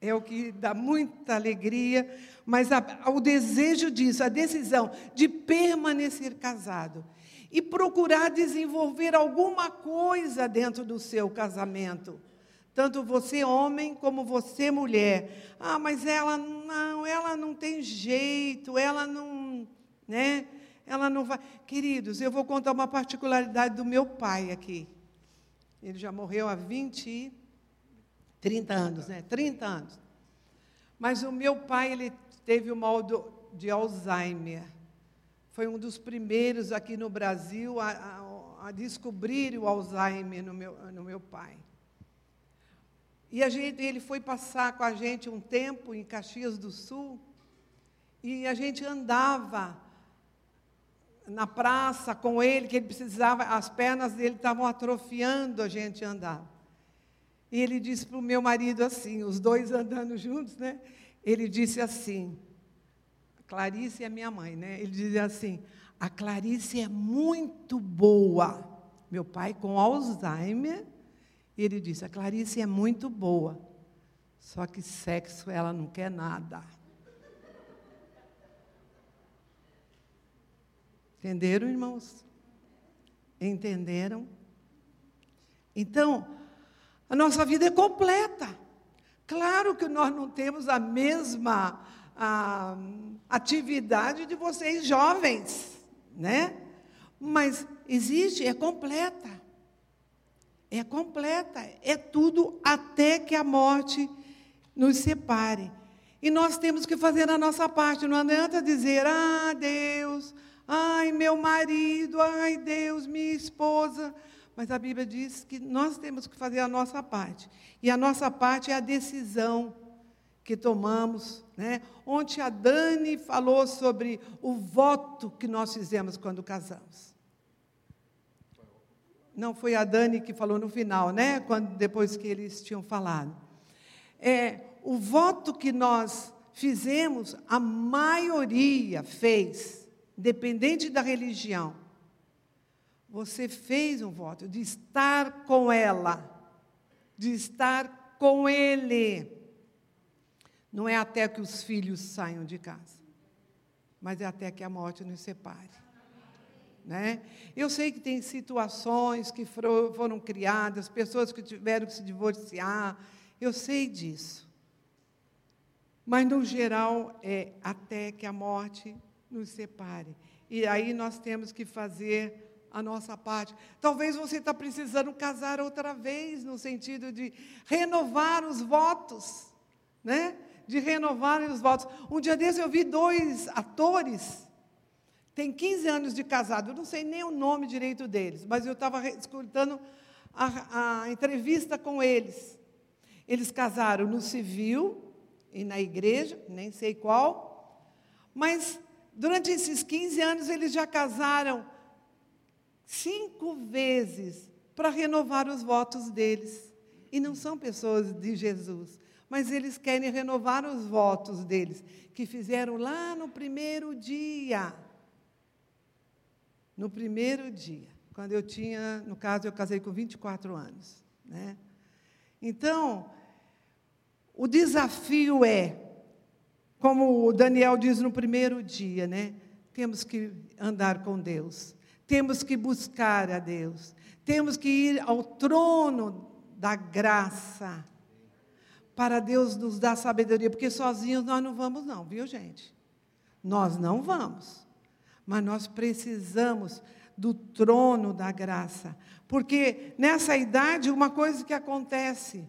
é o que dá muita alegria, mas a, o desejo disso, a decisão de permanecer casado e procurar desenvolver alguma coisa dentro do seu casamento. Tanto você homem como você mulher. Ah, mas ela não, ela não tem jeito, ela não, né? Ela não vai. Queridos, eu vou contar uma particularidade do meu pai aqui. Ele já morreu há 20 30 anos, né? 30 anos. Mas o meu pai, ele teve o mal do, de Alzheimer. Foi um dos primeiros aqui no Brasil a, a, a descobrir o Alzheimer no meu, no meu pai. E gente, ele foi passar com a gente um tempo em Caxias do Sul, e a gente andava na praça com ele, que ele precisava, as pernas dele estavam atrofiando a gente andar. E ele disse para o meu marido assim, os dois andando juntos, né? Ele disse assim, Clarice é minha mãe, né? Ele dizia assim: a Clarice é muito boa. Meu pai com Alzheimer, ele disse: a Clarice é muito boa, só que sexo ela não quer nada. Entenderam, irmãos? Entenderam? Então, a nossa vida é completa. Claro que nós não temos a mesma a atividade de vocês jovens, né? Mas existe, é completa. É completa, é tudo até que a morte nos separe. E nós temos que fazer a nossa parte, não adianta dizer, ah, Deus, ai, meu marido, ai, Deus, minha esposa. Mas a Bíblia diz que nós temos que fazer a nossa parte. E a nossa parte é a decisão que tomamos. Né? Ontem a Dani falou sobre o voto que nós fizemos quando casamos. Não foi a Dani que falou no final, né? Quando, depois que eles tinham falado. É, o voto que nós fizemos, a maioria fez, independente da religião. Você fez um voto de estar com ela, de estar com ele. Não é até que os filhos saiam de casa, mas é até que a morte nos separe. Né? Eu sei que tem situações que foram criadas, pessoas que tiveram que se divorciar, eu sei disso. Mas, no geral, é até que a morte nos separe. E aí nós temos que fazer a nossa parte. Talvez você está precisando casar outra vez, no sentido de renovar os votos, né? De renovar os votos. Um dia desse eu vi dois atores, tem 15 anos de casado, eu não sei nem o nome direito deles, mas eu estava escutando a, a entrevista com eles. Eles casaram no civil e na igreja, nem sei qual, mas durante esses 15 anos eles já casaram cinco vezes para renovar os votos deles. E não são pessoas de Jesus, mas eles querem renovar os votos deles, que fizeram lá no primeiro dia. No primeiro dia, quando eu tinha, no caso, eu casei com 24 anos. Né? Então, o desafio é, como o Daniel diz no primeiro dia, né? Temos que andar com Deus, temos que buscar a Deus, temos que ir ao trono da graça, para Deus nos dar sabedoria, porque sozinhos nós não vamos, não, viu, gente? Nós não vamos, mas nós precisamos do trono da graça, porque nessa idade, uma coisa que acontece,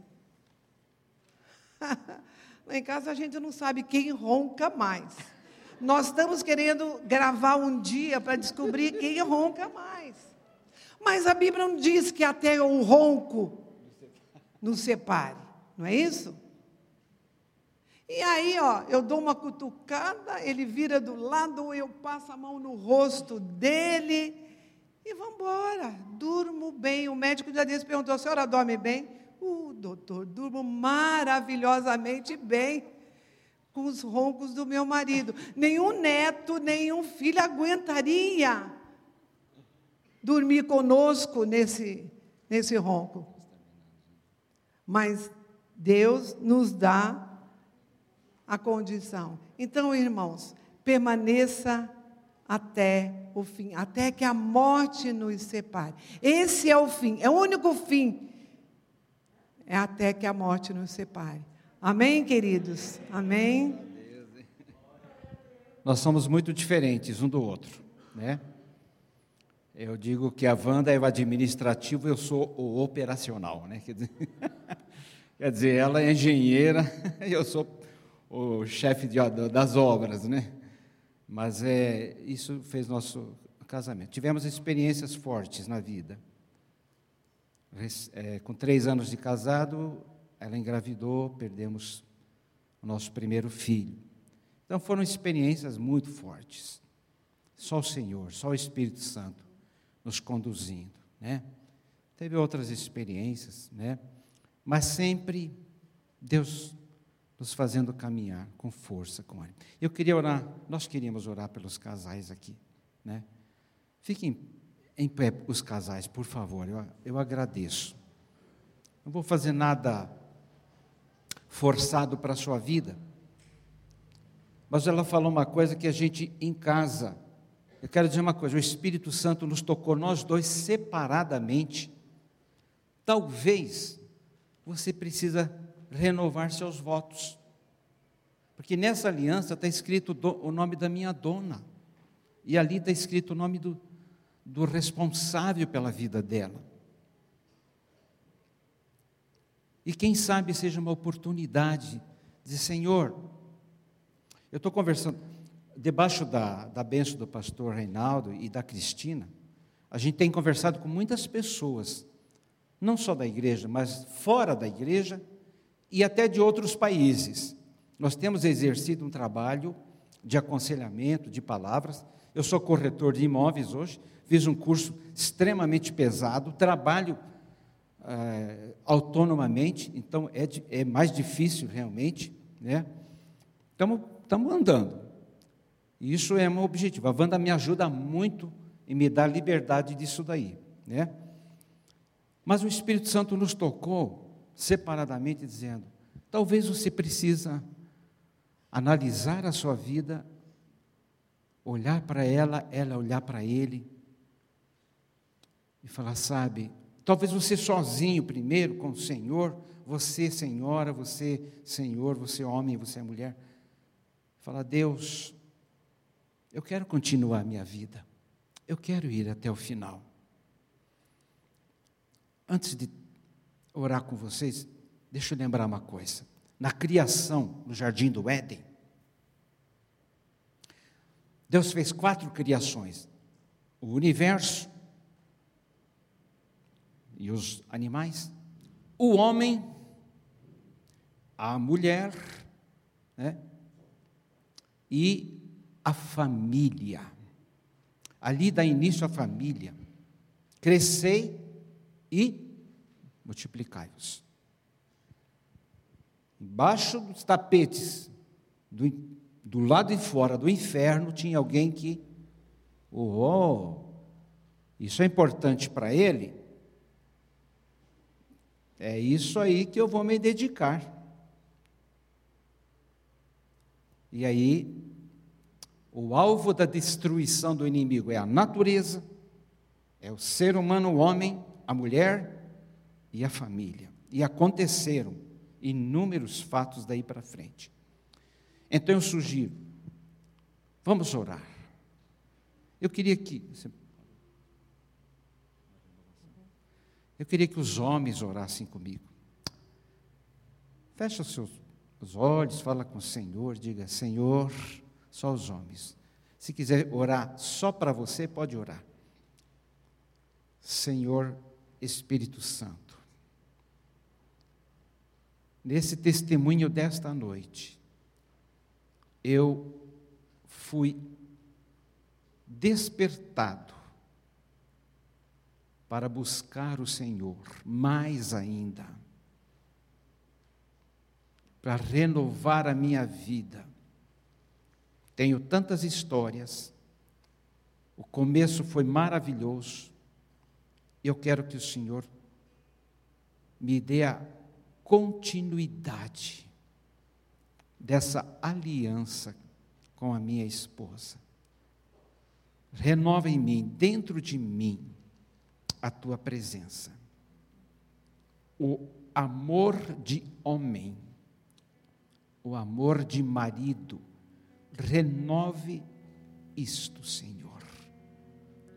[laughs] Lá em casa a gente não sabe quem ronca mais. Nós estamos querendo gravar um dia para descobrir quem ronca mais. Mas a Bíblia não diz que até o ronco nos separe, não é isso? E aí, ó, eu dou uma cutucada, ele vira do lado, eu passo a mão no rosto dele e vamos embora. Durmo bem. O médico já disse, perguntou: a senhora dorme bem? Uh, doutor, durmo maravilhosamente bem com os roncos do meu marido. Nenhum neto, nenhum filho aguentaria dormir conosco nesse, nesse ronco. Mas Deus nos dá a condição. Então, irmãos, permaneça até o fim, até que a morte nos separe. Esse é o fim, é o único fim é até que a morte nos separe. Amém, queridos? Amém? Nós somos muito diferentes um do outro, né? Eu digo que a Wanda é o administrativo, eu sou o operacional, né? Quer dizer, [laughs] quer dizer ela é engenheira, [laughs] eu sou o chefe de, das obras, né? Mas é, isso fez nosso casamento. Tivemos experiências fortes na vida é, com três anos de casado, ela engravidou, perdemos o nosso primeiro filho. Então foram experiências muito fortes. Só o Senhor, só o Espírito Santo nos conduzindo, né? Teve outras experiências, né? Mas sempre Deus nos fazendo caminhar com força com Ele. Eu queria orar, nós queríamos orar pelos casais aqui, né? Fiquem em pé os casais, por favor, eu, eu agradeço. Não vou fazer nada forçado para a sua vida. Mas ela falou uma coisa que a gente em casa, eu quero dizer uma coisa: o Espírito Santo nos tocou nós dois separadamente. Talvez você precisa renovar seus votos. Porque nessa aliança está escrito do, o nome da minha dona. E ali está escrito o nome do, do responsável pela vida dela. E quem sabe seja uma oportunidade de Senhor, eu estou conversando, debaixo da, da benção do pastor Reinaldo e da Cristina, a gente tem conversado com muitas pessoas, não só da igreja, mas fora da igreja e até de outros países. Nós temos exercido um trabalho de aconselhamento, de palavras. Eu sou corretor de imóveis hoje, fiz um curso extremamente pesado, trabalho é, autonomamente, então é, é mais difícil realmente, né? Estamos andando. Isso é um objetivo. A Wanda me ajuda muito em me dar liberdade disso daí, né? Mas o Espírito Santo nos tocou separadamente dizendo: talvez você precisa analisar a sua vida, olhar para ela, ela olhar para ele e falar, sabe, talvez você sozinho primeiro com o Senhor, você senhora, você senhor, você homem, você mulher, falar, Deus, eu quero continuar a minha vida. Eu quero ir até o final. Antes de orar com vocês, deixa eu lembrar uma coisa na criação, no jardim do Éden, Deus fez quatro criações: o universo e os animais, o homem, a mulher, né? e a família. Ali dá início a família. Crescei e multiplicai-vos. Embaixo dos tapetes, do, do lado de fora do inferno, tinha alguém que, oh, isso é importante para ele, é isso aí que eu vou me dedicar. E aí, o alvo da destruição do inimigo é a natureza, é o ser humano, o homem, a mulher e a família. E aconteceram inúmeros fatos daí para frente. Então eu sugiro, vamos orar. Eu queria que. Eu queria que os homens orassem comigo. Fecha os seus os olhos, fala com o Senhor, diga: Senhor, só os homens. Se quiser orar só para você, pode orar. Senhor Espírito Santo nesse testemunho desta noite, eu fui despertado para buscar o Senhor mais ainda, para renovar a minha vida. Tenho tantas histórias, o começo foi maravilhoso, eu quero que o Senhor me dê a continuidade dessa aliança com a minha esposa. Renova em mim, dentro de mim, a tua presença. O amor de homem, o amor de marido, renove isto, Senhor.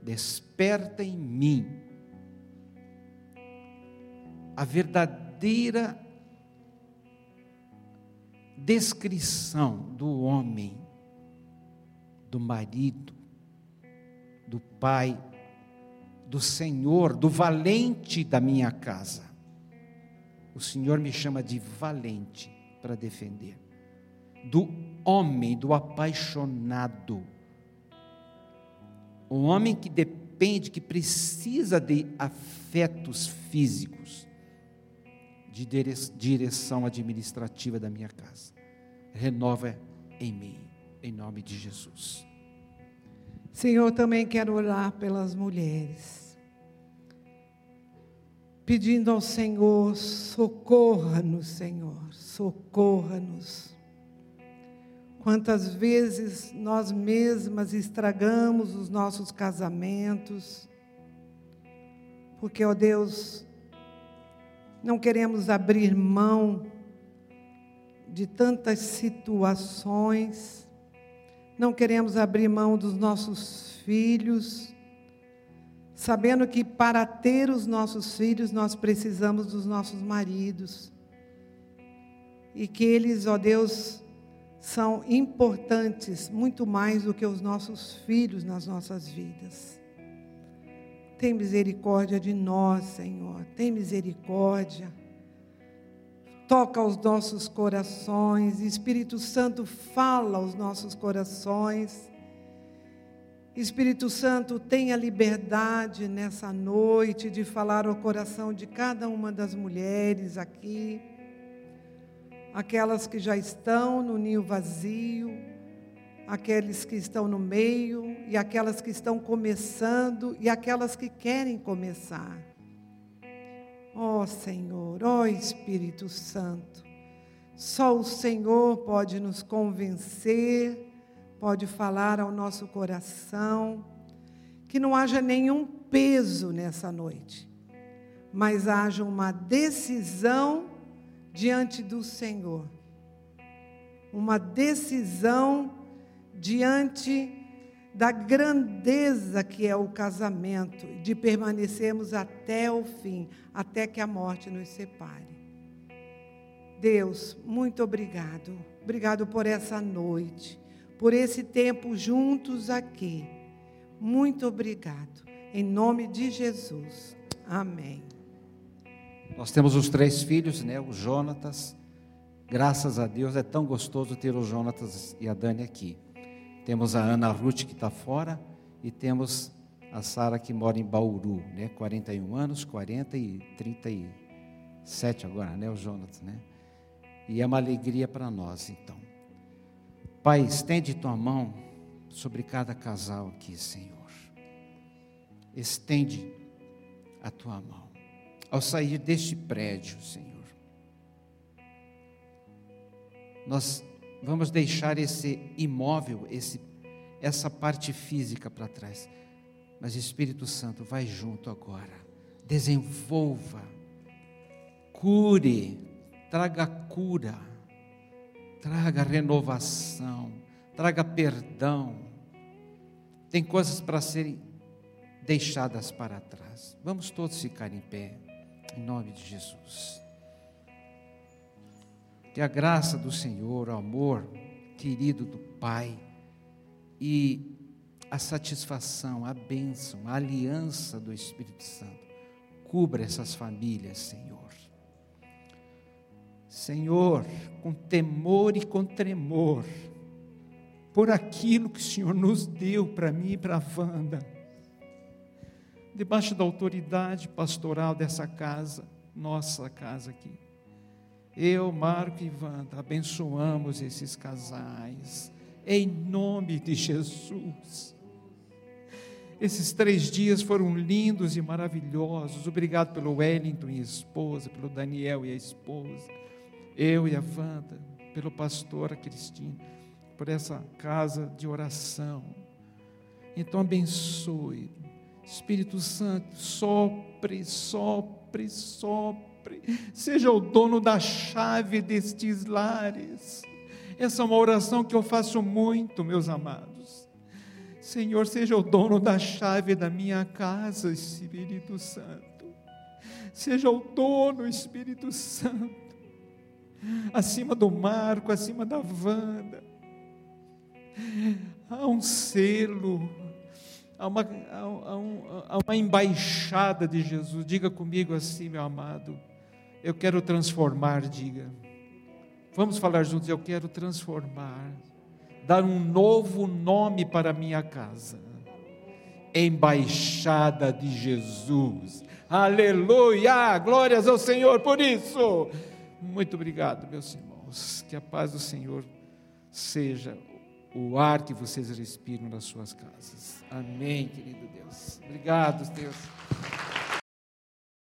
Desperta em mim a verdadeira descrição do homem, do marido, do pai, do Senhor, do valente da minha casa. O Senhor me chama de valente para defender. Do homem, do apaixonado. O homem que depende, que precisa de afetos físicos de direção administrativa da minha casa. Renova em mim, em nome de Jesus. Senhor, também quero orar pelas mulheres, pedindo ao Senhor, socorra-nos, Senhor, socorra-nos. Quantas vezes nós mesmas estragamos os nossos casamentos, porque, ó Deus, não queremos abrir mão de tantas situações, não queremos abrir mão dos nossos filhos, sabendo que para ter os nossos filhos nós precisamos dos nossos maridos. E que eles, ó Deus, são importantes muito mais do que os nossos filhos nas nossas vidas. Tem misericórdia de nós, Senhor. Tem misericórdia. Toca os nossos corações. Espírito Santo, fala aos nossos corações. Espírito Santo, tenha liberdade nessa noite de falar ao coração de cada uma das mulheres aqui, aquelas que já estão no ninho vazio, aqueles que estão no meio e aquelas que estão começando e aquelas que querem começar. Ó oh, Senhor, ó oh, Espírito Santo, só o Senhor pode nos convencer, pode falar ao nosso coração, que não haja nenhum peso nessa noite, mas haja uma decisão diante do Senhor. Uma decisão diante da grandeza que é o casamento, de permanecermos até o fim, até que a morte nos separe. Deus, muito obrigado. Obrigado por essa noite, por esse tempo juntos aqui. Muito obrigado. Em nome de Jesus. Amém. Nós temos os três filhos, né? O Jonatas. Graças a Deus é tão gostoso ter o Jonatas e a Dani aqui. Temos a Ana Ruth que está fora e temos a Sara que mora em Bauru, né? 41 anos, 40 e 37 agora, né? O Jonas, né? E é uma alegria para nós, então. Pai, estende tua mão sobre cada casal aqui, Senhor. Estende a tua mão. Ao sair deste prédio, Senhor, nós Vamos deixar esse imóvel, esse, essa parte física para trás. Mas Espírito Santo, vai junto agora. Desenvolva, cure, traga cura, traga renovação, traga perdão. Tem coisas para serem deixadas para trás. Vamos todos ficar em pé, em nome de Jesus. Que a graça do Senhor, o amor querido do Pai e a satisfação, a bênção, a aliança do Espírito Santo cubra essas famílias, Senhor. Senhor, com temor e com tremor, por aquilo que o Senhor nos deu para mim e para a Wanda, debaixo da autoridade pastoral dessa casa, nossa casa aqui. Eu, Marco e Wanda, abençoamos esses casais, em nome de Jesus. Esses três dias foram lindos e maravilhosos. Obrigado pelo Wellington e a esposa, pelo Daniel e a esposa, eu e a Wanda, pelo pastor a Cristina, por essa casa de oração. Então abençoe. Espírito Santo, sopre, sopre, sopre seja o dono da chave destes lares. Essa é uma oração que eu faço muito, meus amados. Senhor, seja o dono da chave da minha casa, Espírito Santo. Seja o dono, Espírito Santo, acima do Marco, acima da Wanda. Há um selo, há uma, há, há uma embaixada de Jesus. Diga comigo assim, meu amado. Eu quero transformar, diga. Vamos falar juntos, eu quero transformar, dar um novo nome para a minha casa. Embaixada de Jesus. Aleluia! Glórias ao Senhor por isso. Muito obrigado, meus irmãos. Que a paz do Senhor seja o ar que vocês respiram nas suas casas. Amém, querido Deus. Obrigado, Deus.